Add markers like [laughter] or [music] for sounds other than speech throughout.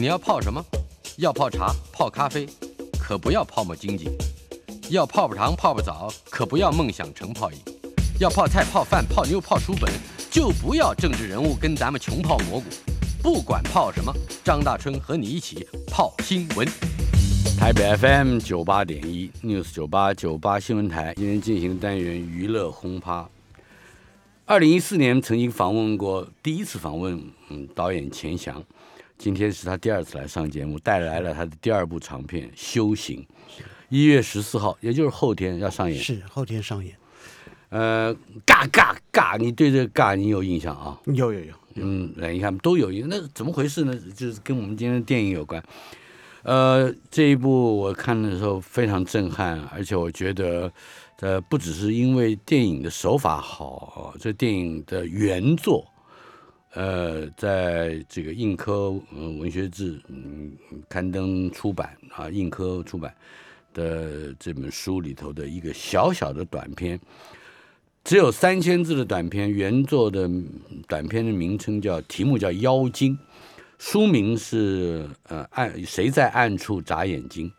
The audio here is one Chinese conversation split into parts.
你要泡什么？要泡茶、泡咖啡，可不要泡沫经济；要泡泡糖、泡泡澡，可不要梦想成泡影；要泡菜、泡饭、泡妞、泡书本，就不要政治人物跟咱们穷泡蘑菇。不管泡什么，张大春和你一起泡新闻。台北 FM 九八点一 News 九八九八新闻台今天进行单元娱乐轰趴。二零一四年曾经访问过，第一次访问嗯导演钱翔，今天是他第二次来上节目，带来了他的第二部长片《修行》，一月十四号，也就是后天要上演。是后天上演。呃，尬尬尬，你对这个尬你有印象啊？有有有，嗯，来你看都有印，那怎么回事呢？就是跟我们今天的电影有关。呃，这一部我看的时候非常震撼，而且我觉得，呃，不只是因为电影的手法好，这电影的原作，呃，在这个印科文学志刊登出版啊，印科出版的这本书里头的一个小小的短篇，只有三千字的短篇，原作的短篇的名称叫题目叫《妖精》。书名是呃暗谁在暗处眨眼睛？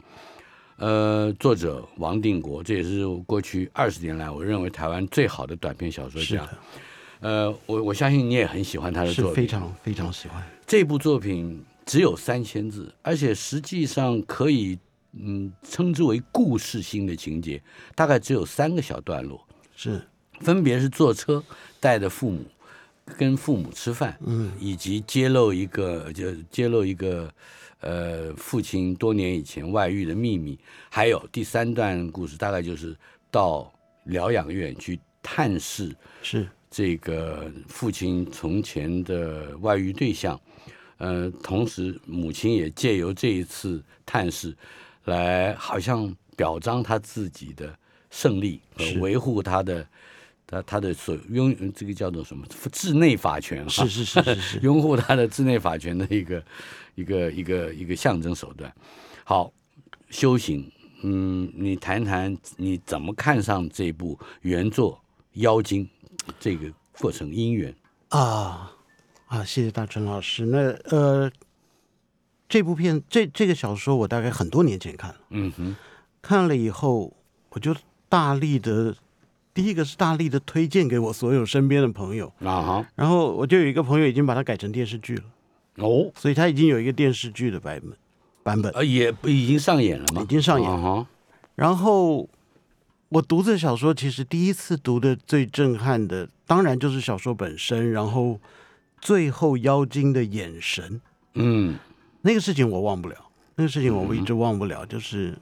呃，作者王定国，这也是过去二十年来我认为台湾最好的短篇小说家。呃，我我相信你也很喜欢他的作品，非常非常喜欢。这部作品只有三千字，而且实际上可以嗯称之为故事性的情节，大概只有三个小段落，是分别是坐车带着父母。跟父母吃饭，嗯，以及揭露一个就揭露一个，呃，父亲多年以前外遇的秘密，还有第三段故事，大概就是到疗养院去探视，是这个父亲从前的外遇对象，呃，同时母亲也借由这一次探视，来好像表彰他自己的胜利和维护他的。他他的所拥这个叫做什么治内法权？是是是是是，[laughs] 拥护他的治内法权的一个一个一个一个象征手段。好，修行，嗯，你谈谈你怎么看上这部原作《妖精》这个过程因缘啊啊！谢谢大春老师。那呃，这部片这这个小说我大概很多年前看了，嗯哼，看了以后我就大力的。第一个是大力的推荐给我所有身边的朋友啊哈，然后我就有一个朋友已经把它改成电视剧了哦，所以他已经有一个电视剧的版本版本，呃，也已经上演了吗？已经上演了。然后我读这小说，其实第一次读的最震撼的，当然就是小说本身，然后最后妖精的眼神，嗯，那个事情我忘不了，那个事情我一直忘不了，就是。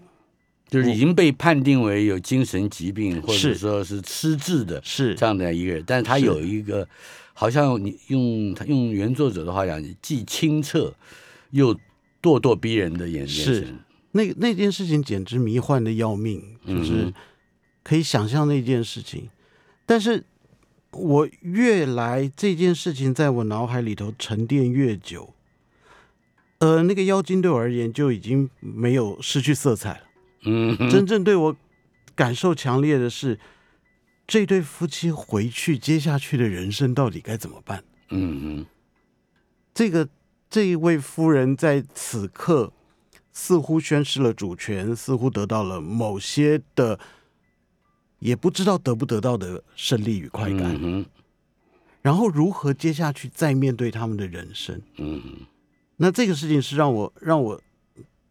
就是已经被判定为有精神疾病，或者说是失智的，是这样的一个人。但是他有一个，好像你用他用原作者的话讲，既清澈又咄咄逼人的眼神，是。那那件事情简直迷幻的要命，就是可以想象那件事情。但是我越来这件事情在我脑海里头沉淀越久，呃，那个妖精对我而言就已经没有失去色彩了。嗯，真正对我感受强烈的是，这对夫妻回去接下去的人生到底该怎么办？嗯嗯，这个这一位夫人在此刻似乎宣示了主权，似乎得到了某些的，也不知道得不得到的胜利与快感。嗯然后如何接下去再面对他们的人生？嗯那这个事情是让我让我。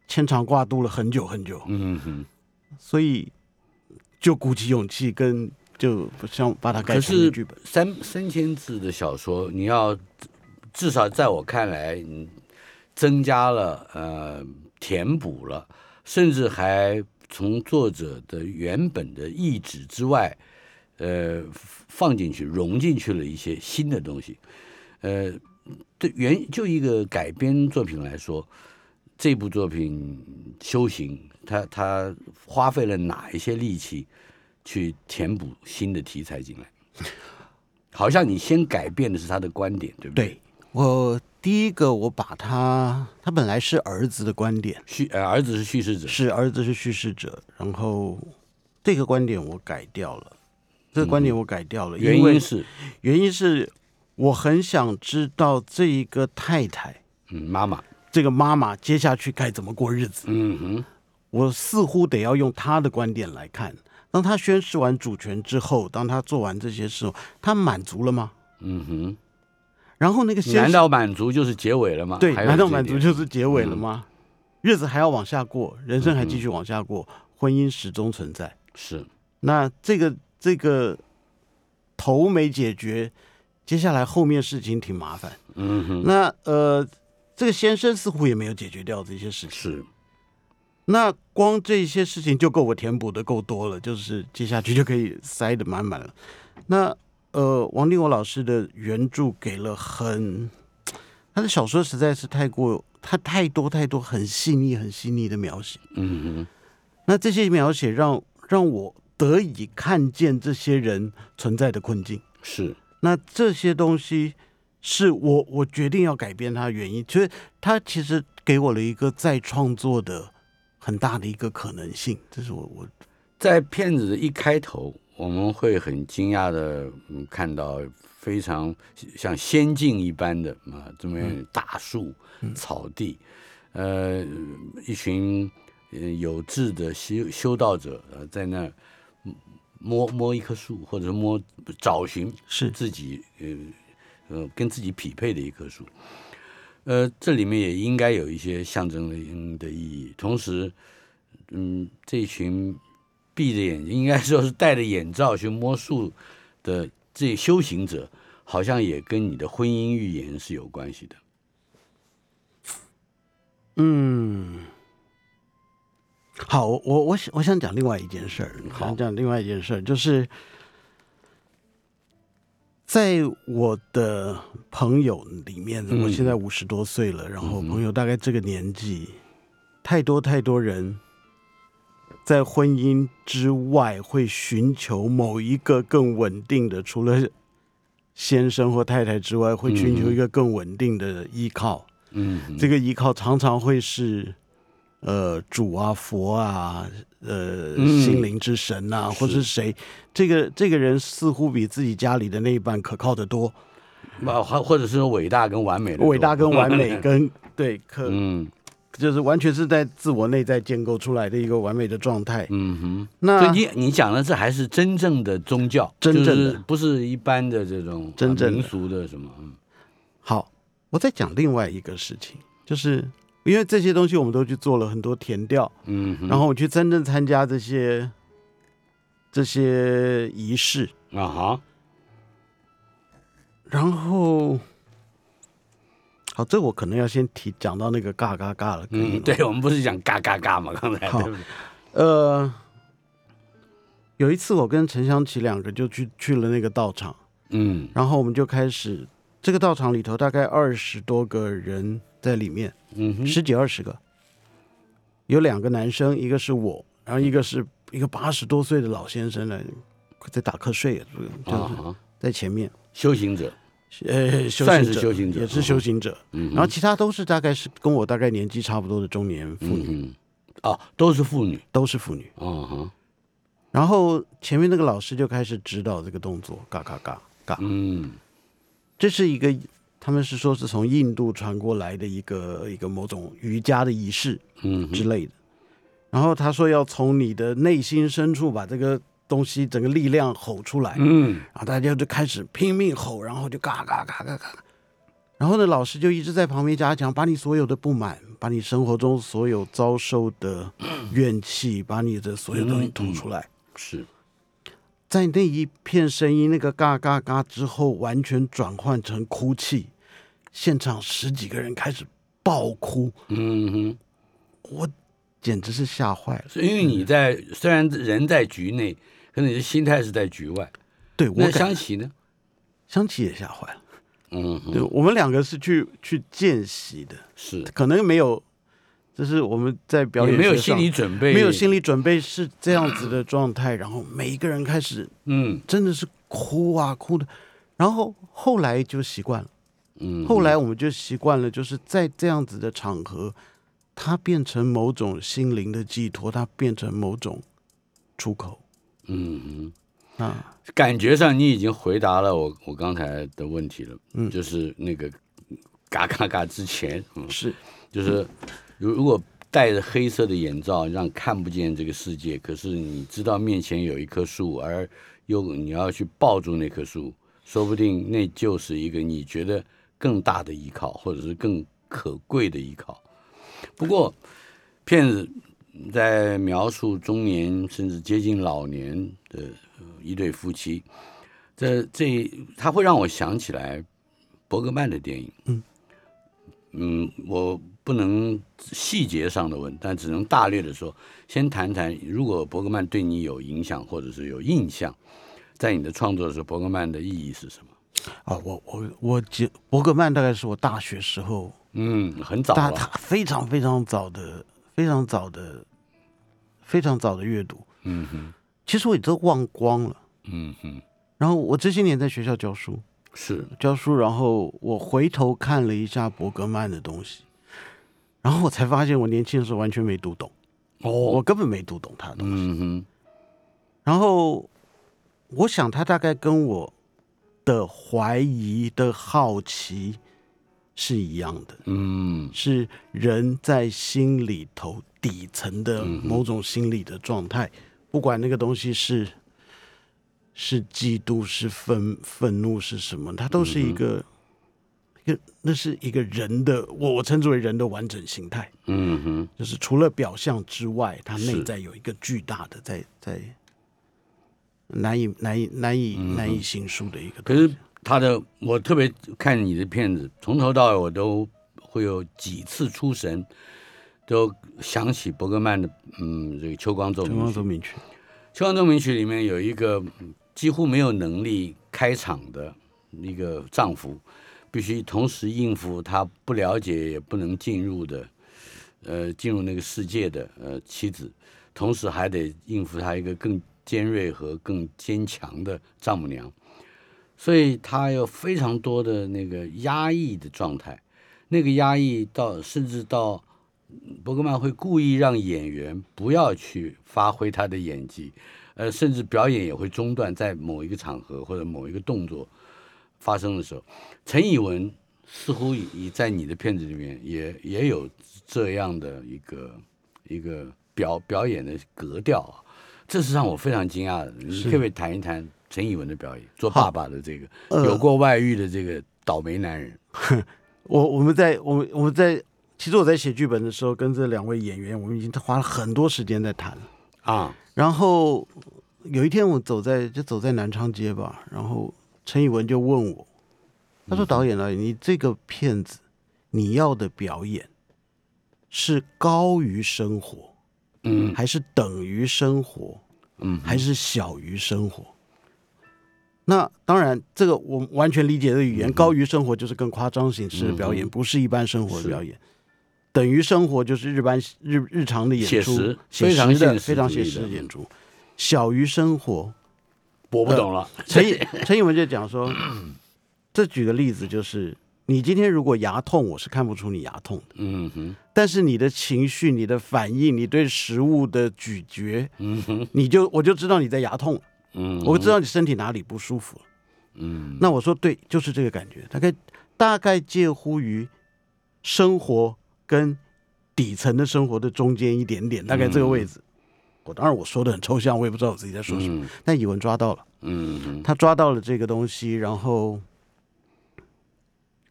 牵肠挂肚了很久很久，嗯哼，所以就鼓起勇气跟就想把它改成剧本。三三千字的小说，你要至少在我看来，嗯增加了呃，填补了，甚至还从作者的原本的意志之外，呃，放进去融进去了一些新的东西。呃，对原就一个改编作品来说。这部作品修行，他他花费了哪一些力气去填补新的题材进来？[laughs] 好像你先改变的是他的观点，对不对？我第一个，我把他他本来是儿子的观点，叙呃儿子是叙事者，是儿子是叙事者，然后这个观点我改掉了，这个观点我改掉了，原因是原因是我很想知道这一个太太，嗯，妈妈。这个妈妈接下去该怎么过日子。嗯哼，我似乎得要用她的观点来看。当他宣誓完主权之后，当他做完这些事后，他满足了吗？嗯哼，然后那个先难道满足就是结尾了吗？对，难道满足就是结尾了吗？日子还要往下过，人生还继续往下过，婚姻始终存在。是那这个这个头没解决，接下来后面事情挺麻烦。嗯哼，那呃，这个先生似乎也没有解决掉这些事情。是那光这些事情就够我填补的够多了，就是接下去就可以塞得满满了。那呃，王定国老师的原著给了很，他的小说实在是太过，他太多太多很细腻、很细腻的描写。嗯哼，那这些描写让让我得以看见这些人存在的困境。是那这些东西是我我决定要改变它的原因，就是他其实给我了一个再创作的很大的一个可能性。这是我我在片子的一开头，我们会很惊讶的嗯看到非常像仙境一般的啊这么样大树、草地，呃，一群呃有志的修修道者呃在那儿摸摸一棵树，或者摸找寻是自己呃呃跟自己匹配的一棵树。呃，这里面也应该有一些象征的的意义。同时，嗯，这一群闭着眼睛，应该说是戴着眼罩去摸树的这修行者，好像也跟你的婚姻预言是有关系的。嗯，好，我我想我想讲另外一件事儿，好想讲另外一件事儿，就是在我的朋友里面，嗯我现在五十多岁了，然后朋友大概这个年纪，太多太多人在婚姻之外会寻求某一个更稳定的，除了先生或太太之外，会寻求一个更稳定的依靠。嗯。哼，这个依靠常常会是呃主啊、佛啊、呃嗯。心灵之神啊，或是谁。这个这个人似乎比自己家里的那一半可靠得多，啊，或或者是伟大跟完美的伟大跟完美 [laughs] 跟对可嗯就是完全是在自我内在建构出来的一个完美的状态。嗯哼。那所以你你讲的这还是真正的宗教，真正的。就是不是一般的这种真正民俗的什么，嗯。好，我再讲另外一个事情，就是因为这些东西我们都去做了很多填调，嗯哼，然后我去真正参加这些这些仪式，啊哈，然后，好，这我可能要先提讲到那个嘎嘎嘎了。嗯，对，我们不是讲嘎嘎嘎嘛，刚才。好对？呃，有一次我跟陈香琪两个就去去了那个道场，嗯。然后我们就开始，这个道场里头大概二十多个人在里面，嗯哼，十几二十个，有两个男生，一个是我，然后一个是一个八十多岁的老先生来在打瞌睡，就在前面，修行者，呃，修算行者是修行者也是修行者。嗯，然后其他都是大概是跟我大概年纪差不多的中年妇女，嗯哼，哦，都是妇女，都是妇女。啊哈，然后前面那个老师就开始指导这个动作，嘎嘎嘎嘎。嗯这是一个他们是说是从印度传过来的一个一个某种瑜伽的仪式嗯，之类的。然后他说要从你的内心深处把这个东西整个力量吼出来，嗯。然后大家就开始拼命吼，然后就嘎嘎嘎嘎嘎。然后呢，老师就一直在旁边加强，把你所有的不满，把你生活中所有遭受的怨气，把你的所有东西吐出来。是，在那一片声音那个嘎嘎嘎之后，完全转换成哭泣，现场十几个人开始爆哭，嗯哼，我简直是吓坏了。因为你在虽然人在局内，可能你的心态是在局外。对我那感香琪呢？香琪也吓坏了。嗯，对我们两个是去去见习的，是，可能没有，就是我们在表演没有心理准备，没有心理准备是这样子的状态，然后每一个人开始嗯真的是哭啊哭的，然后后来就习惯了，嗯，后来我们就习惯了，就是在这样子的场合，它变成某种心灵的寄托，它变成某种出口嗯嗯啊，感觉上你已经回答了我我刚才的问题了，嗯。就是那个嘎嘎嘎之前，嗯，是。就是如如果戴着黑色的眼罩，让看不见这个世界，可是你知道面前有一棵树，而又你要去抱住那棵树，说不定那就是一个你觉得更大的依靠，或者是更可贵的依靠。不过，骗子在描述中年甚至接近老年的呃一对夫妻，这这他会让我想起来伯格曼的电影。嗯嗯，我不能细节上的问，但只能大略的说，先谈谈，如果伯格曼对你有影响或者是有印象，在你的创作的时候，伯格曼的意义是什么？啊，我我我记伯格曼大概是我大学时候，嗯，很早他了，他非常非常早的非常早的非常早的阅读，嗯哼，其实我也都忘光了。嗯哼，然后我这些年在学校教书，是，教书，然后我回头看了一下伯格曼的东西，然后我才发现我年轻的时候完全没读懂，哦我哦，根本没读懂他的东西。嗯哼，然后我想他大概跟我的怀疑的好奇是一样的，嗯。是人在心里头底层的某种心理的状态，不管那个东西是是嫉妒、是愤愤怒是什么，它都是一个。一个那是一个人的，我我称之为人的完整形态，嗯哼，就是除了表象之外，它内在有一个巨大的在在难以难以难以难以形述的一个可东西。是他的，我特别看你的片子，从头到尾我都会有几次出神，都想起伯格曼的，嗯，这个《秋光奏鸣曲》。光奏鸣曲，《秋光奏鸣曲》里面有一个几乎没有能力开场的一个丈夫，必须同时应付他不了解也不能进入的，呃，进入那个世界的呃妻子，同时还得应付他一个更尖锐和更坚强的丈母娘，所以他有非常多的那个压抑的状态，那个压抑到甚至到伯格曼会故意让演员不要去发挥他的演技，呃，甚至表演也会中断，在某一个场合或者某一个动作发生的时候，陈以文似乎也在你的片子里面也也有这样的一个一个表表演的格调啊，这是让我非常惊讶的。你可不可以谈一谈陈以文的表演，做爸爸的这个呃有过外遇的这个倒霉男人？[laughs] 我我们在我们我们在，其实我在写剧本的时候，跟这两位演员，我们已经花了很多时间在谈了。啊，然后有一天我走在就走在南昌街吧，然后陈以文就问我，他说：“导演啊，你这个片子你要的表演是高于生活，嗯还是等于生活，嗯还是小于生活？”那当然，这个我完全理解的语言，高于生活就是更夸张形式的表演，不是一般生活的表演。等于生活就是日般日日常的演出，写实写非常实的现实非常写实的演出。小于生活，我不懂了。陈以陈以文就讲说，[laughs] 这举个例子就是，你今天如果牙痛，我是看不出你牙痛的，嗯哼，但是你的情绪、你的反应、你对食物的咀嚼，嗯哼，你就我就知道你在牙痛，嗯，我知道你身体哪里不舒服。嗯。那我说对，就是这个感觉，大概大概介乎于生活跟底层的生活的中间一点点，大概这个位置。我当然我说的很抽象，我也不知道我自己在说什么，嗯。但以文抓到了，嗯，他抓到了这个东西，然后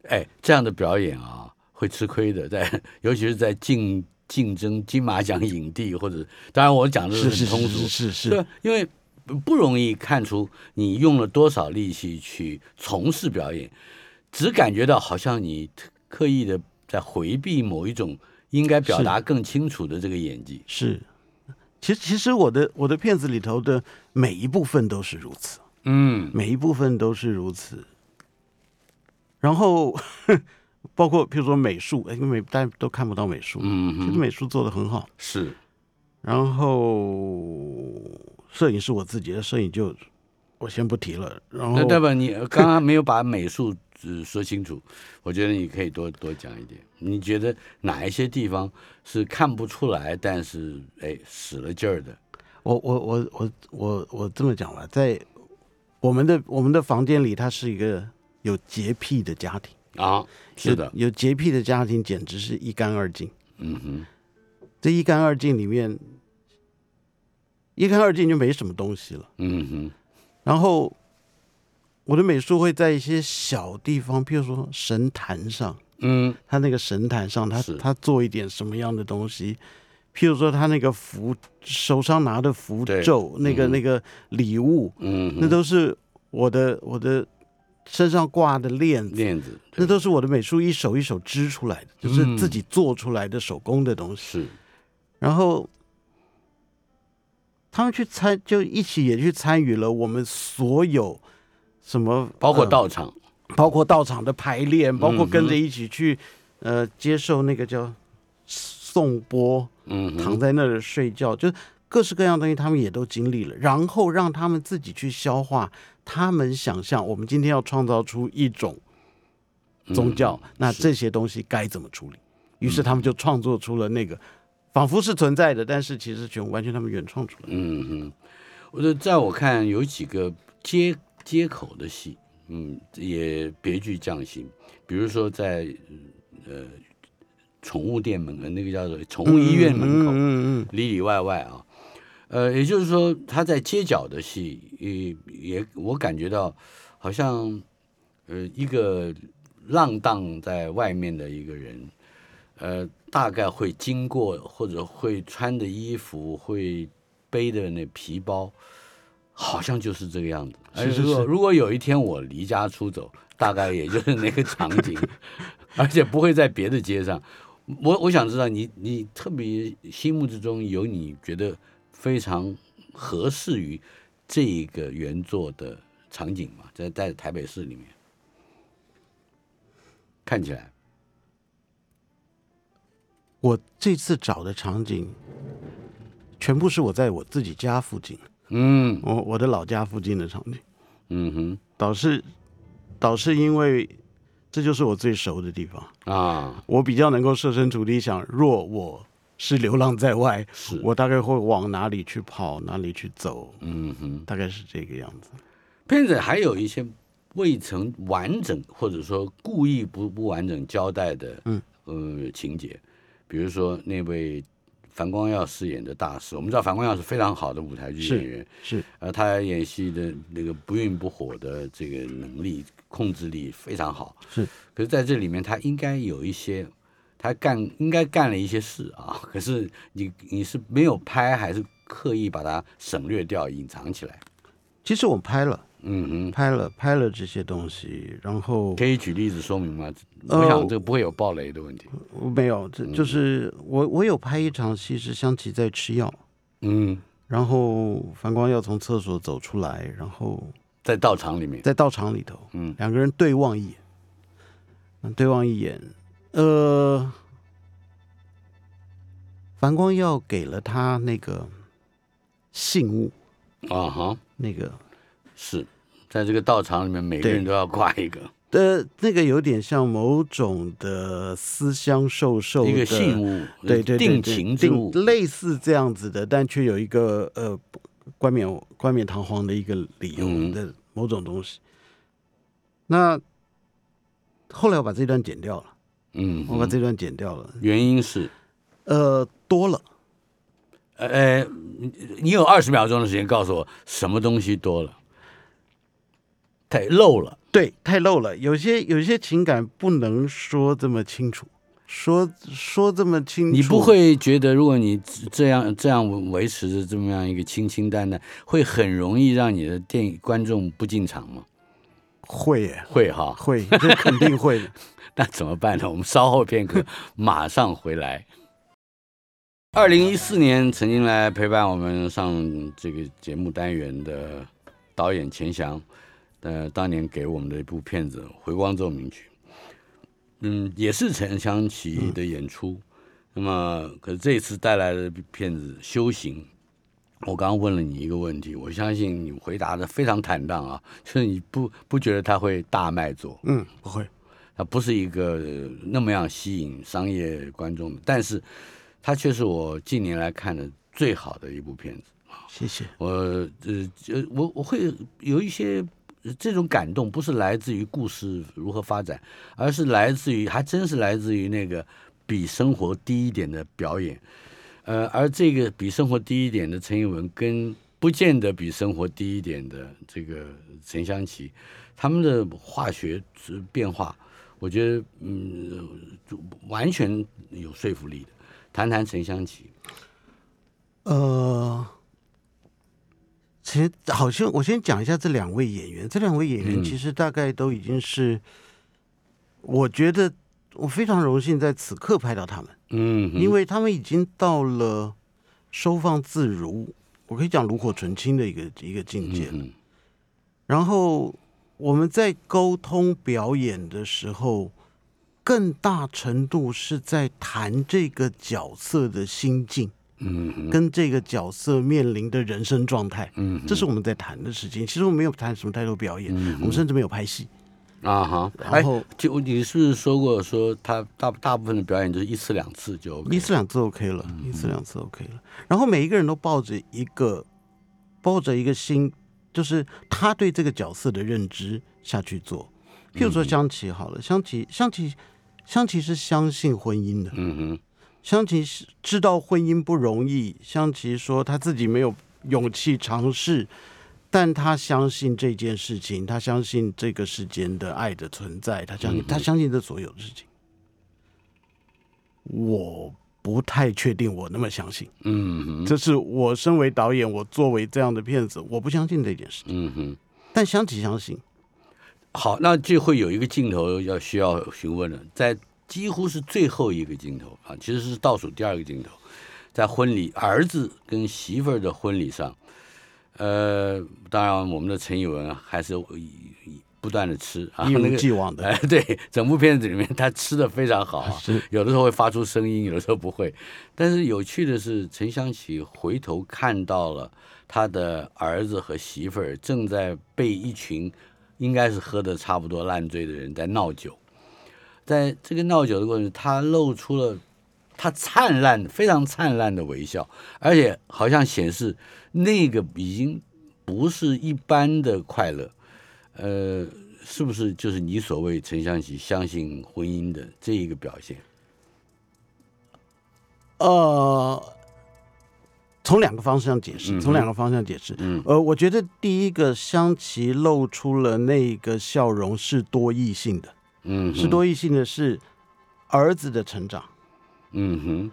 哎，这样的表演啊，会吃亏的，在 [laughs] 尤其是在竞竞争金马奖影帝或者，当然我讲的是是是很通俗，是是因为不不容易看出你用了多少力气去从事表演，只感觉到好像你刻意的在回避某一种应该表达更清楚的这个演技。是。其实其实我的我的片子里头的每一部分都是如此，嗯每一部分都是如此。然后 [laughs] 包括譬如说美术，因为大家都看不到美术，嗯，其实美术做的很好。是然后摄影是我自己的，摄影就我先不提了。然后那代表你刚刚没有把美术呃说清楚，我觉得你可以多多讲一点。你觉得哪一些地方是看不出来，但是哎使了劲儿的？我我我我我我这么讲吧，在我们的我们的房间里，它是一个有洁癖的家庭。啊，是的，有有洁癖的家庭简直是一干二净。嗯哼，这一干二净里面，一干二净就没什么东西了。嗯哼，然后我的美术会在一些小地方，譬如说神坛上，嗯。他那个神坛上，他他做一点什么样的东西，譬如说他那个符手上拿的符咒，那个嗯。那个礼物，嗯，那都是我的我的身上挂的链子，链子那都是我的美术一手一手织出来的，就是嗯。自己做出来的手工的东西。是，然后他们去参，就一起也去参与了我们所有什么，包括呃道场，包括道场的排练，包括跟着一起去呃接受那个叫颂钵，嗯，躺在那儿睡觉，就各式各样东西，他们也都经历了，然后让他们自己去消化。他们想象，我们今天要创造出一种宗教，那这些东西该怎么处理？于是他们就创作出了那个，仿佛是存在的，但是其实全完全他们原创出来。嗯哼，我的在我看有几个接接口的戏，嗯，也别具匠心。比如说在呃宠物店门口，那个叫做宠物医院门口，嗯嗯嗯里里外外啊，呃，也就是说他在街角的戏，也也我感觉到好像呃一个浪荡在外面的一个人，呃，大概会经过或者会穿的衣服，会背的那皮包，好像就是这个样子。是是而如果如果有一天我离家出走，大概也就是那个场景，[laughs] 而且不会在别的街上。我我想知道你你特别心目之中有你觉得非常合适于这一个原作的场景吗？在在台北市里面看起来，我这次找的场景，全部是我在我自己家附近，嗯我我的老家附近的场景。嗯哼倒是倒是因为这就是我最熟的地方，啊我比较能够设身处地想，若我是流浪在外，是我大概会往哪里去跑，哪里去走，嗯哼，大概是这个样子。片子还有一些未曾完整或者说故意不不完整交代的嗯呃情节，比如说那位樊光耀饰演的大师，我们知道樊光耀是非常好的舞台剧演员，是呃，他演戏的那个不孕不火的这个能力、控制力非常好。是，可是在这里面，他应该有一些，他干应该干了一些事啊。[laughs] 可是你你是没有拍，还是刻意把它省略掉、隐藏起来？其实我拍了，嗯拍了，拍了这些东西，然后，可以举例子说明吗？呃我想这个不会有暴雷的问题。我没有，这就是我我有拍一场戏是香琪在吃药，嗯，然后樊光耀从厕所走出来，然后在道场里面，在道场里头，嗯。两个人对望一眼，嗯对望一眼，呃，樊光耀给了他那个信物，啊哈，那个是在这个道场里面，每个人都要挂一个呃，那个有点像某种的思乡受受一个信物，对对对定情之物。定类似这样子的，但却有一个呃冠冕冠冕堂皇的一个理由嗯的某种东西。那后来我把这段剪掉了，嗯，我把这段剪掉了，原因是。呃，多了。呃你有二十秒钟的时间告诉我什么东西多了，太漏了。对，太漏了。有些有些情感不能说这么清楚，说说这么清楚，你不会觉得，如果你这样这样维持着这么样一个清清淡淡，会很容易让你的电影观众不进场吗？会耶，会哈，会，这肯定会的。[laughs] 那怎么办呢？我们稍后片刻 [laughs] 马上回来。二零一四年曾经来陪伴我们上这个节目单元的导演钱翔，呃，当年给我们的一部片子《回光奏鸣曲》，嗯，也是陈香琪的演出。那么，可是这一次带来的片子《修行》，我刚刚问了你一个问题，我相信你回答的非常坦荡啊，就是你不不觉得他会大卖座？嗯，不会。它不是一个呃那么样吸引商业观众的，但是它却是我近年来看的最好的一部片子。谢谢。我呃呃，我我会有一些这种感动不是来自于故事如何发展，而是来自于还真是来自于那个比生活低一点的表演。呃，而这个比生活低一点的陈艺文，跟不见得比生活低一点的这个陈香琪，他们的化学变化，我觉得嗯，完全有说服力的。谈谈陈香琪。呃，其实好像我先讲一下这两位演员，这两位演员其实大概都已经是，我觉得我非常荣幸在此刻拍到他们，嗯，因为他们已经到了收放自如，我可以讲炉火纯青的一个一个境界了。然后我们在沟通表演的时候，更大程度是在谈这个角色的心境。嗯，跟这个角色面临的人生状态，嗯，这是我们在谈的事情。其实我们没有谈什么太多表演，我们甚至没有拍戏啊哈。然后就你是不是说过，说他大大部分的表演就是一次两次就一次两次 OK 了，一次两次 OK 了。然后每一个人都抱着一个抱着一个心，就是他对这个角色的认知下去做。譬如说香琪好了，香琪香琪香琪是相信婚姻的，嗯哼。香琪知道婚姻不容易，香琪说他自己没有勇气尝试，但他相信这件事情，他相信这个世间的爱的存在，他相信他相信这所有的事情。我不太确定我那么相信，嗯，这是我身为导演，我作为这样的骗子，我不相信这件事情，嗯哼，但香琪相信。好，那就会有一个镜头要需要询问了，在。几乎是最后一个镜头啊，其实是倒数第二个镜头，在婚礼儿子跟媳妇儿的婚礼上，呃，当然我们的陈以文还是不断的吃啊，一如既往的，哎，对，整部片子里面他吃的非常好有的时候会发出声音，有的时候不会，但是有趣的是，陈香琪回头看到了他的儿子和媳妇儿正在被一群应该是喝的差不多烂醉的人在闹酒。在这个闹酒的过程，他露出了他灿烂、非常灿烂的微笑，而且好像显示那个已经不是一般的快乐。呃，是不是就是你所谓陈香琪相信婚姻的这一个表现？呃，从两个方向解释，从两个方向解释。嗯，呃，我觉得第一个香琪露出了那个笑容是多异性的。嗯，是多异性的是儿子的成长，嗯哼，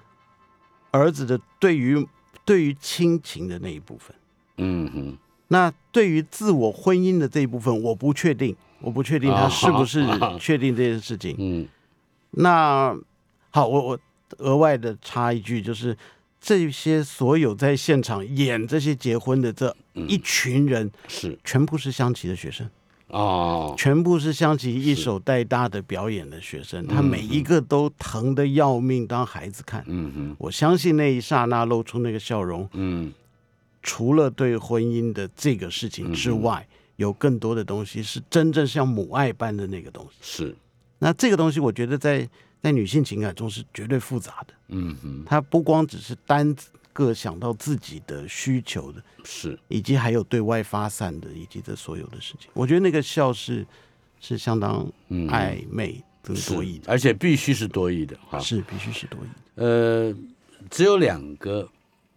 儿子的对于对于亲情的那一部分，嗯哼，那对于自我婚姻的这一部分，我不确定，我不确定他是不是确定这件事情。嗯，那好，我我额外的插一句，就是这些所有在现场演这些结婚的这一群人，是。全部是香琪的学生。哦，全部是香琪一手带大的表演的学生，他每一个都疼的要命，当孩子看。嗯哼，我相信那一刹那露出那个笑容，嗯，除了对婚姻的这个事情之外，有更多的东西是真正像母爱般的那个东西。是，那这个东西，我觉得在在女性情感中是绝对复杂的。嗯哼，它不光只是单。各想到自己的需求的，是，以及还有对外发散的，以及这所有的事情，我觉得那个笑是是相当暧昧跟多义的，而且必须是多义的哈，是必须是多义。呃，只有两个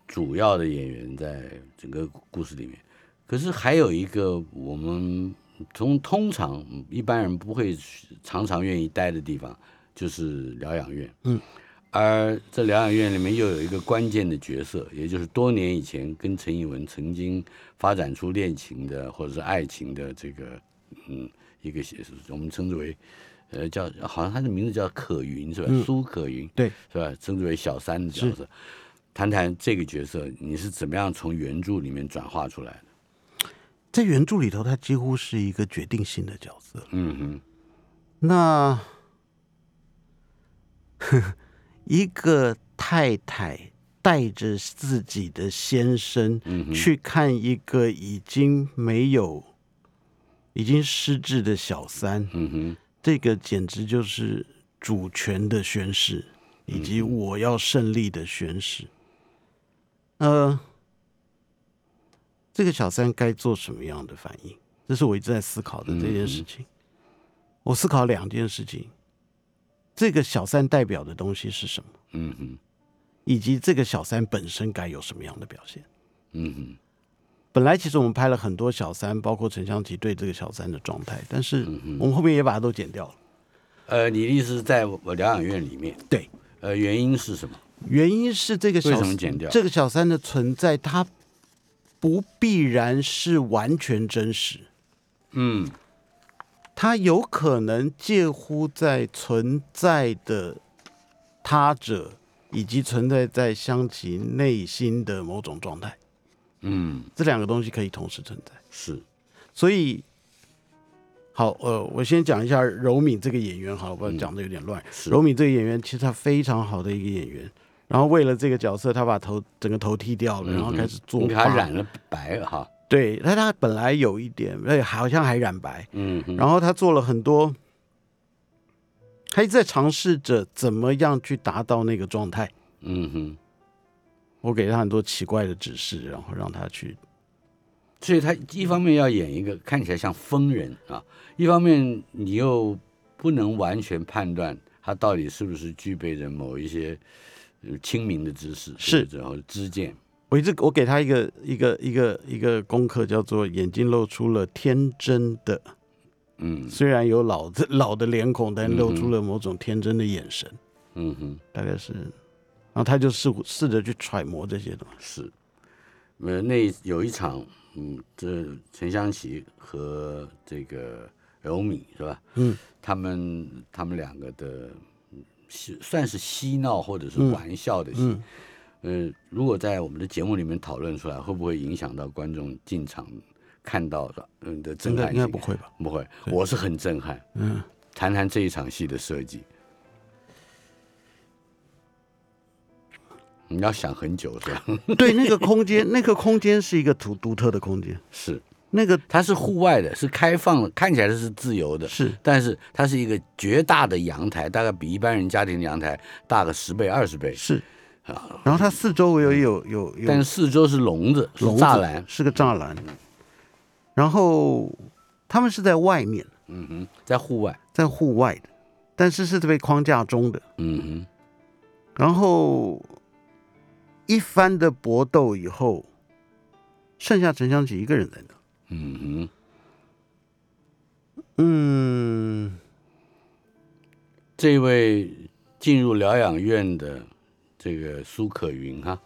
主要的演员在整个故事里面，可是还有一个我们从通常一般人不会常常愿意待的地方，就是疗养院。嗯。而这疗养院里面又有一个关键的角色，也就是多年以前跟陈以文曾经发展出恋情的或者是爱情的这个，嗯，一个写我们称之为，呃，叫好像他的名字叫可云是吧？苏可云对，是吧？称之为小三的角色。谈谈这个角色，你是怎么样从原著里面转化出来的？在原著里头，他几乎是一个决定性的角色。嗯哼，那。[laughs] 一个太太带着自己的先生去看一个已经没有、已经失智的小三，嗯哼，这个简直就是主权的宣誓，以及我要胜利的宣誓。呃，这个小三该做什么样的反应？这是我一直在思考的这件事情。我思考两件事情：这个小三代表的东西是什么？嗯哼，以及这个小三本身该有什么样的表现？嗯哼，本来其实我们拍了很多小三，包括陈香琪对这个小三的状态，但是我们后面也把它都剪掉了。呃，你的意思是在我疗养院里面？对。呃，原因是什么？原因是这个小为什么剪掉？这个小三的存在，它不必然是完全真实。嗯，它有可能介乎在存在的他者以及存在在香琪内心的某种状态。嗯，这两个东西可以同时存在。是，所以。好，呃，我先讲一下柔敏这个演员，好，不讲的有点乱。柔敏这个演员其实他非常好的一个演员，然后为了这个角色，他把头整个头剃掉了，然后开始做，他染了白哈。对，他他本来有一点，哎，好像还染白。嗯，然后他做了很多，他一直在尝试着怎么样去达到那个状态。嗯哼，我给他很多奇怪的指示，然后让他去。所以他一方面要演一个看起来像疯人啊。一方面，你又不能完全判断他到底是不是具备着某一些清明的知识，是然后知见。我一直我给他一个一个一个一个功课，叫做眼睛露出了天真的，嗯，虽然有老的 [laughs] 老的脸孔，但露出了某种天真的眼神，嗯哼，大概是，然后他就试试着去揣摩这些东西。是，呃，那有一场，嗯，这陈香琪和这个。柔敏是吧？嗯，他们他们两个的是算是嬉闹或者是玩笑的戏。呃，如果在我们的节目里面讨论出来，会不会影响到观众进场看到的嗯的震撼应该不会吧？不会，我是很震撼。嗯，谈谈这一场戏的设计，你要想很久是吧？[laughs] 对，那个空间，那个空间是一个独独特的空间，是。那个它是户外的，是开放的，看起来是自由的，是，但是它是一个绝大的阳台，大概比一般人家庭的阳台大个十倍、二十倍，是啊。然后它四周围有有有有，但是四周是笼子，笼栅栏，是个栅栏。然后他们是在外面，嗯哼，在户外，在户外的，但是是被框架中的，嗯哼。然后一番的搏斗以后，剩下陈香琪一个人在那。嗯哼，嗯，这位进入疗养院的这个苏可云哈，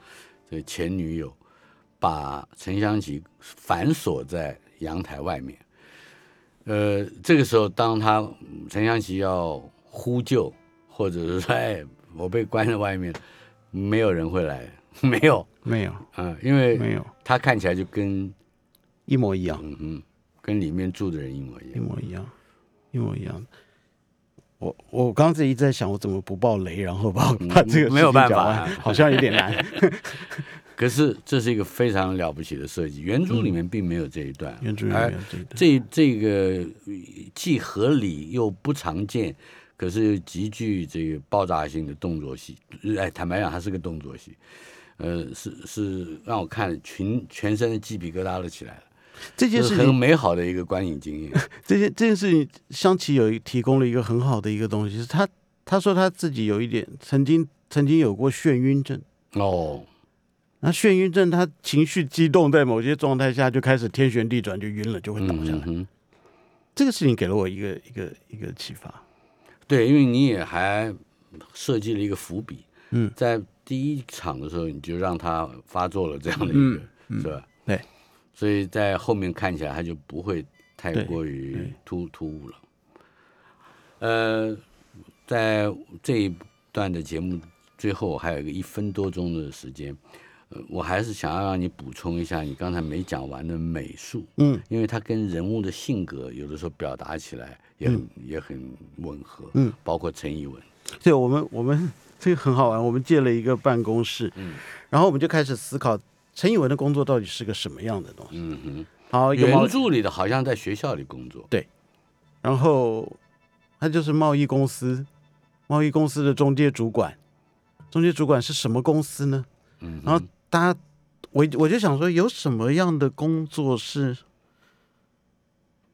这个前女友把陈香琪反锁在阳台外面。呃，这个时候，当他陈香琪要呼救，或者是说，[laughs] 哎，我被关在外面，没有人会来，[laughs] 没有，没有，嗯，因为没有，他看起来就跟。一模一样，嗯嗯，跟里面住的人一模一样，一模一样，一模一样。我我刚才一直在想，我怎么不爆雷，然后把 [laughs] 把这个没有办法，好像有点难。[laughs] 可是这是一个非常了不起的设计，原著里面并没有这一段，原著里面这这个既合理又不常见，可是又极具这个爆炸性的动作戏。哎，坦白讲，它是个动作戏，呃，是是让我看群全身的鸡皮疙瘩都起来了。这件事情很美好的一个观影经验。[laughs] 这件这件事情，香琪有提供了一个很好的一个东西，是他他说他自己有一点曾经曾经有过眩晕症哦。那眩晕症，他情绪激动，在某些状态下就开始天旋地转，就晕了，就会倒下来。这个事情给了我一个一个一个启发。对，因为你也还设计了一个伏笔。嗯，在第一场的时候，你就让他发作了这样的一个，是吧？对。所以在后面看起来，他就不会太过于突突兀了。呃，在这一段的节目最后还有一个一分多钟的时间，呃，我还是想要让你补充一下你刚才没讲完的美术，嗯，因为它跟人物的性格有的时候表达起来也很也很吻合，嗯，包括陈以文，对，我们我们这个很好玩，我们借了一个办公室，嗯，然后我们就开始思考。陈以文的工作到底是个什么样的东西？嗯哼，好，原著里的好像在学校里工作，对，然后他就是贸易公司，贸易公司的中介主管，中介主管是什么公司呢？嗯，然后大家，，我我就想说，有什么样的工作是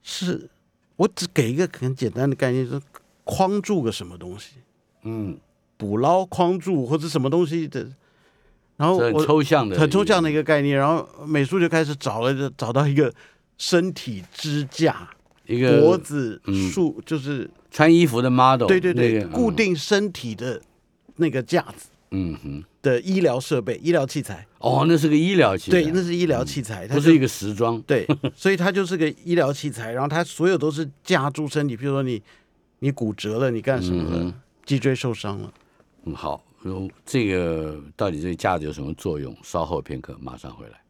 是我只给一个很简单的概念，就是框住个什么东西，嗯，捕捞框住或者什么东西的，然后很我抽象的，很抽象的一个概念，然后美术就开始找了，找到一个身体支架、一个脖子嗯，就是穿衣服的 model，对对对，那个固，定身体的那个架子嗯嗯哼，的医疗设备、医疗器材，哦，那是个医疗器材，对，那是医疗器材，它不是一个时装，对，所以它就是个医疗器材，然后它所有都是架住身体，比如说你你骨折了，你干什么了，嗯脊椎受伤了，嗯，好，如这个到底这个架子有什么作用？稍后片刻，马上回来。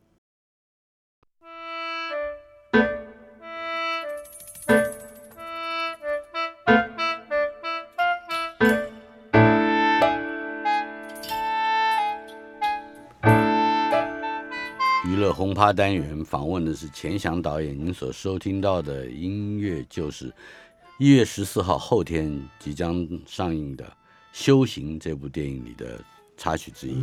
娱乐轰趴单元访问的是钱翔导演，您所收听到的音乐就是一月十四号后天即将上映的《修行》这部电影里的插曲之一。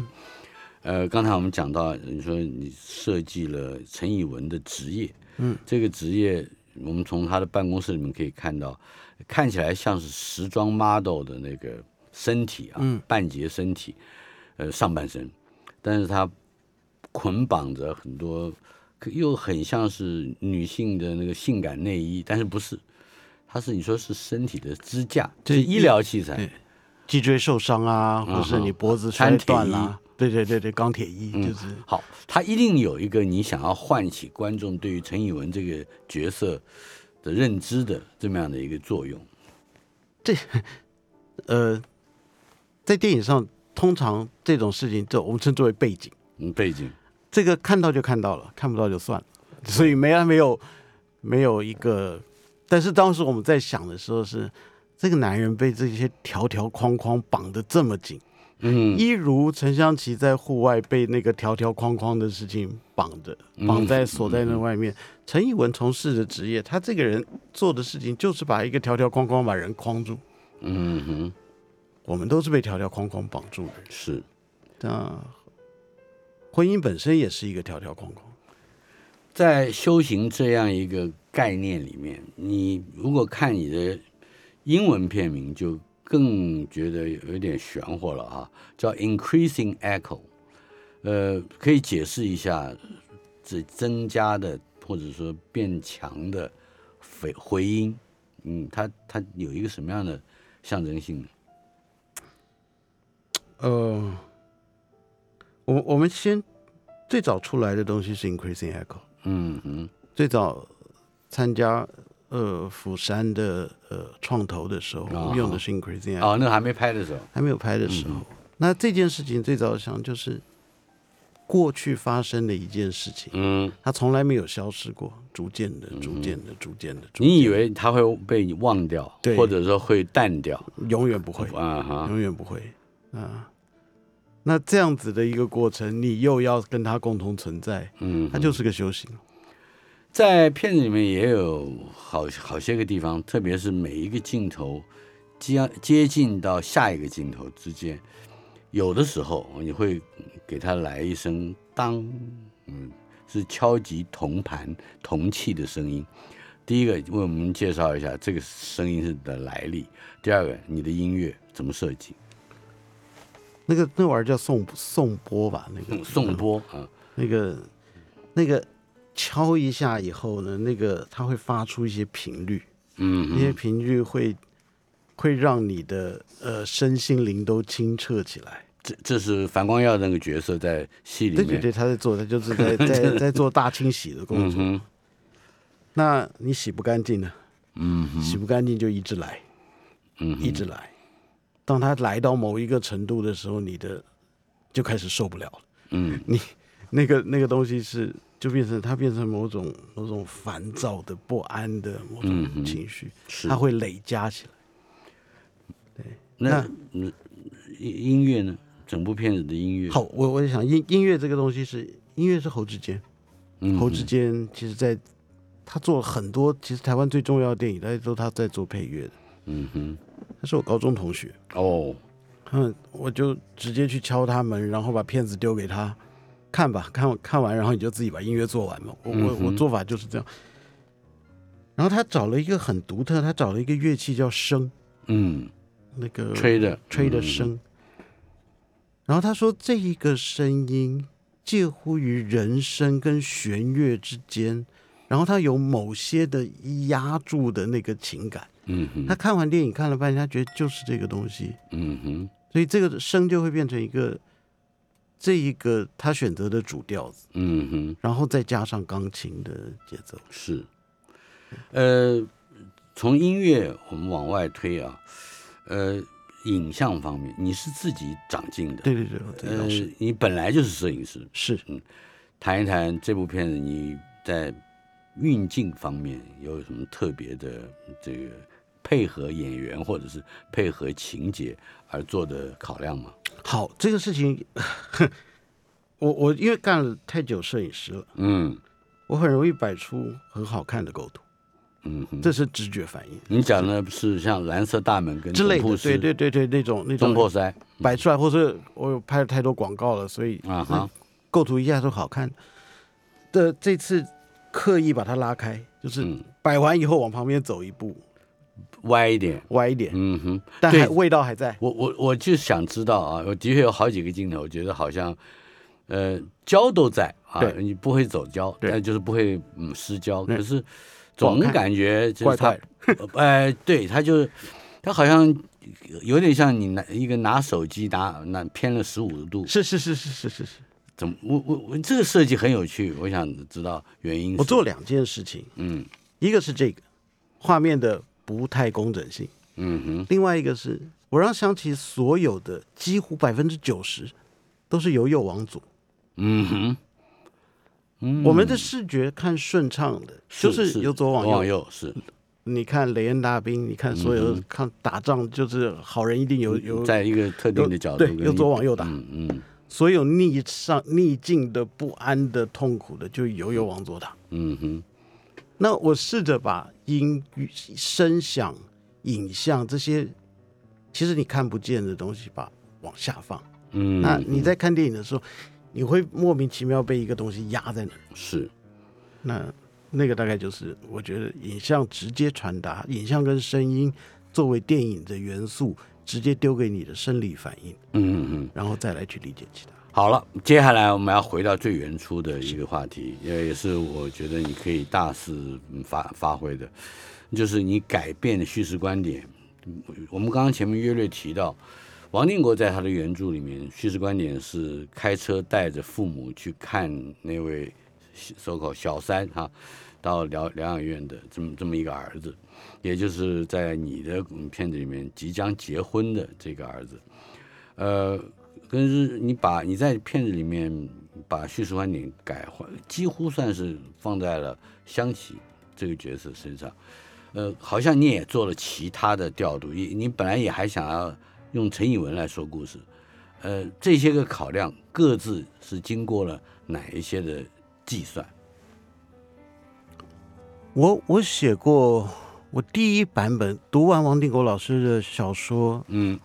呃，刚才我们讲到，你说你设计了陈以文的职业，嗯，这个职业我们从他的办公室里面可以看到，看起来像是时装 model 的那个身体啊，嗯。半截身体，呃，上半身，但是他捆绑着很多，可又很像是女性的那个性感内衣，但是不是，它是你说是身体的支架，这是医疗器材。对，脊椎受伤啊，或是你脖子摔断啦，对对对对，钢铁衣嗯就是。好，他一定有一个你想要唤起观众对于陈以文这个角色的认知的这么样的一个作用。呃，在电影上，通常这种事情，就我们称之为背景。嗯，背景，这个看到就看到了，看不到就算了。所以没啊没有没有一个，但是当时我们在想的时候是，这个男人被这些条条框框绑得这么紧，嗯，一如陈香琪在户外被那个条条框框的事情绑着，绑在锁在那外面。陈以文从事的职业，他这个人做的事情就是把一个条条框框把人框住。嗯哼，我们都是被条条框框绑住的。是。那婚姻本身也是一个条条框框。在修行这样一个概念里面，你如果看你的英文片名，就更觉得有点玄乎了啊，叫 increasing echo。呃，可以解释一下这增加的或者说变强的回回音，嗯，它它有一个什么样的象征性呢？呃，我我们先最早出来的东西是 increasing echo，嗯哼，最早参加呃釜山的呃创投的时候，我们用的是 increasing、哦，那个还没拍的时候，还没有拍的时候。那这件事情最早想就是过去发生的一件事情，嗯，它从来没有消失过，逐渐的、逐渐的、逐渐的，你以为它会被你忘掉，对。或者说会淡掉？永远不会，啊哈，永远不会。啊。那这样子的一个过程，你又要跟它共同存在，嗯，它就是个修行。在片子里面也有好好些个地方，特别是每一个镜头接接近到下一个镜头之间，有的时候你会给他来一声当，嗯，是敲击铜盘铜器的声音。第一个为我们介绍一下这个声音是的来历，第二个你的音乐怎么设计？那个那玩意儿叫颂颂钵吧，那个嗯颂钵啊，那个那个敲一下以后呢，那个它会发出一些频率，嗯那些频率会会让你的呃身心灵都清澈起来。这这是樊光耀那个角色在戏里面，对对对，他在做，他就是在 [laughs] 在在做大清洗的工作。嗯哼，那你洗不干净呢？嗯，洗不干净就一直来，嗯，一直来。当他来到某一个程度的时候，你的就开始受不了了。嗯你那个那个东西是就变成它变成某种某种烦躁的、不安的某种情绪，是它会累加起来。对那嗯音音乐呢？整部片子的音乐，好，我我在想音音乐这个东西是音乐是侯志坚，侯志坚其实在他做了很多，其实台湾最重要的电影，大家都他在做配乐的。嗯哼，他是我高中同学，哦，嗯，我就直接去敲他门，然后把片子丢给他看吧，看看完，然后你就自己把音乐做完嘛。我我我做法就是这样。然后他找了一个很独特，他找了一个乐器叫笙，嗯，那个吹的吹的嗯声。然后他说，这一个声音介乎于人声跟弦乐之间，然后他有某些的压住的那个情感。嗯哼，他看完电影看了半天，他觉得就是这个东西，嗯哼，所以这个声就会变成一个这一个他选择的主调子，嗯哼，然后再加上钢琴的节奏。是，呃，从音乐我们往外推啊，呃，影像方面你是自己长进的，对对对，这个呃你本来就是摄影师，是。嗯。谈一谈这部片子你在运镜方面有什么特别的这个配合演员或者是配合情节而做的考量吗？好，这个事情，[laughs] 我我因为干了太久摄影师了，嗯。我很容易摆出很好看的构图，嗯，这是直觉反应。你讲的是像蓝色大门跟之类的。对对对对，那种那种中破塞摆出来，或是我有拍了太多广告了，所以啊哈，构图一下都好看。的。这次刻意把它拉开，就是嗯。摆完以后往旁边走一步，歪一点，歪一点，嗯哼。但还味道还在。我我我就想知道啊，我的确有好几个镜头，我觉得好像，呃，焦都在啊，你不会走焦，对。但就是不会嗯失焦，可是总感觉就是他哎，[laughs] 对，他就他好像有点像你拿一个拿手机拿那偏了十五度，是是是是是是。是。怎么我我我这个设计很有趣，我想知道原因。我做两件事情，嗯。一个是这个画面的不太工整性，嗯哼。另外一个是我让香琪所有的几乎百分之九十都是由右往左。嗯哼，嗯，我们的视觉看顺畅的，就是由左往右。右是。你看雷恩大兵，你看所有看打仗，就是好人一定有有在一个特定的角度对由左往右打，嗯嗯。所有逆上逆境的不安的痛苦的，就由右往左打。嗯哼。那我试着把音、声响、影像这些，其实你看不见的东西，吧往下放。嗯，那你在看电影的时候，你会莫名其妙被一个东西压在那儿。是那那个大概就是我觉得影像直接传达，影像跟声音作为电影的元素，直接丢给你的生理反应，嗯嗯嗯，然后再来去理解其他。好了，接下来我们要回到最原初的一个话题，因为也是我觉得你可以大肆发发挥的，就是你改变的叙事观点。我们刚刚前面约略提到，王定国在他的原著里面，叙事观点是开车带着父母去看那位搜口小三哈、到疗疗养院的这么这么一个儿子，也就是在你的片子里面即将结婚的这个儿子，呃，跟是你把你在片子里面把叙事观点改换，几乎算是放在了香琪这个角色身上，呃，好像你也做了其他的调度，你你本来也还想要用陈以文来说故事，呃，这些个考量各自是经过了哪一些的计算？我我写过，我第一版本读完王定国老师的小说，嗯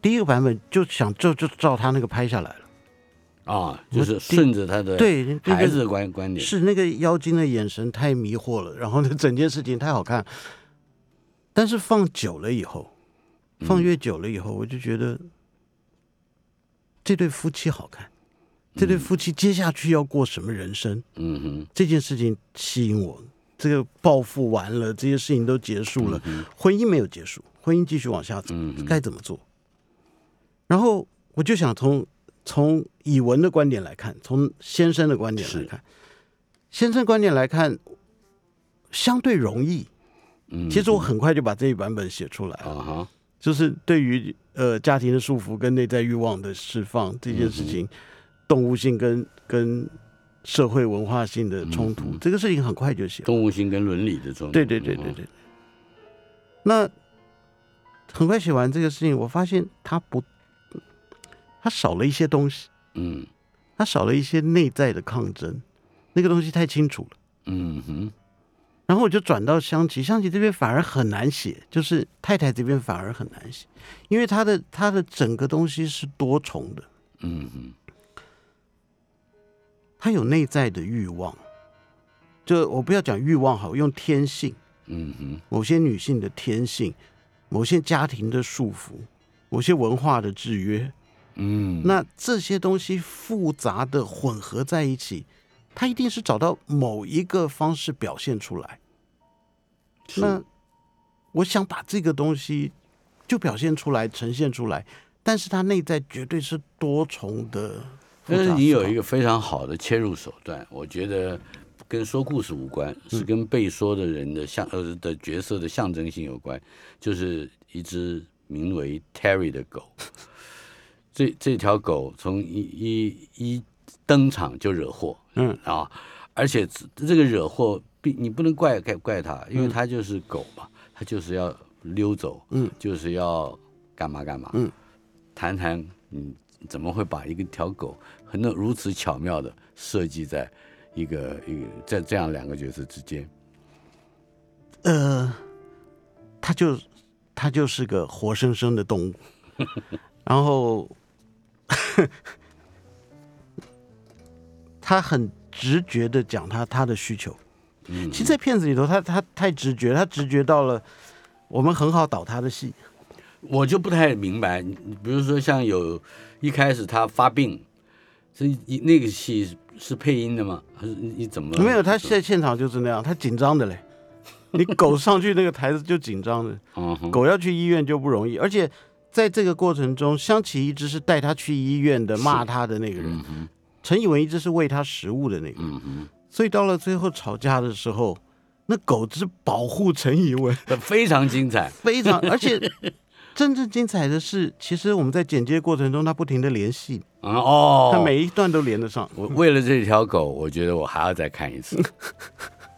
第一个版本就想就就照他那个拍下来了。啊，就是顺着他的对，那个孩子的观观点，是那个妖精的眼神太迷惑了，然后呢，整件事情太好看。但是放久了以后，放越久了以后，我就觉得这对夫妻好看，这对夫妻接下去要过什么人生，嗯哼，这件事情吸引我。这个报复完了，这些事情都结束了，婚姻没有结束，婚姻继续往下走，嗯，该怎么做？然后我就想从从以文的观点来看，从先生的观点来看，先生观点来看，相对容易。嗯，其实我很快就把这一版本写出来了，啊哈，就是对于呃家庭的束缚跟内在欲望的释放这件事情，动物性跟跟社会文化性的冲突，这个事情很快就写了。动物性跟伦理的冲突，对对对对对。那很快写完这个事情，我发现它不，它少了一些东西，嗯。它少了一些内在的抗争，那个东西太清楚了。嗯哼，然后我就转到香琪，香琪这边反而很难写，就是太太这边反而很难写，因为她的她的整个东西是多重的，嗯哼，他有内在的欲望，就我不要讲欲望好，用天性，嗯哼，某些女性的天性，某些家庭的束缚，某些文化的制约。嗯，那这些东西复杂的混合在一起，它一定是找到某一个方式表现出来。那我想把这个东西就表现出来、呈现出来，但是它内在绝对是多重的。但是你有一个非常好的切入手段，我觉得跟说故事无关，是跟被说的人的象呃的角色的象征性有关，就是一只名为 Terry 的狗。这这条狗从一一一登场就惹祸，嗯。啊，而且这这个惹祸，并你不能怪怪怪它，因为它就是狗嘛，它就是要溜走，嗯，就是要干嘛干嘛，嗯，谈谈你怎么会把一个条狗很那如此巧妙的设计在一个一个在这样两个角色之间，呃，它就它就是个活生生的动物，[laughs] 然后 [laughs] 他很直觉的讲他他的需求。嗯，其实，在片子里头，他他太直觉，他直觉到了我们很好导他的戏。我就不太明白，你你比如说像有一开始他发病，这一那个戏是是配音的吗？还是你你怎么没有，他在现场就是那样，他紧张的嘞。你狗上去那个台子就紧张的，[laughs] 狗要去医院就不容易，而且在这个过程中，香琪一直是带他去医院的，骂他的那个人，嗯陈以文一直是喂他食物的那个，嗯。所以到了最后吵架的时候，那狗只保护陈以文，[laughs] 非常精彩。非常，[laughs] 而且真正精彩的是，其实我们在剪接过程中，他不停的联系，啊哦，他每一段都连得上。我为了这条狗，我觉得我还要再看一次。[laughs]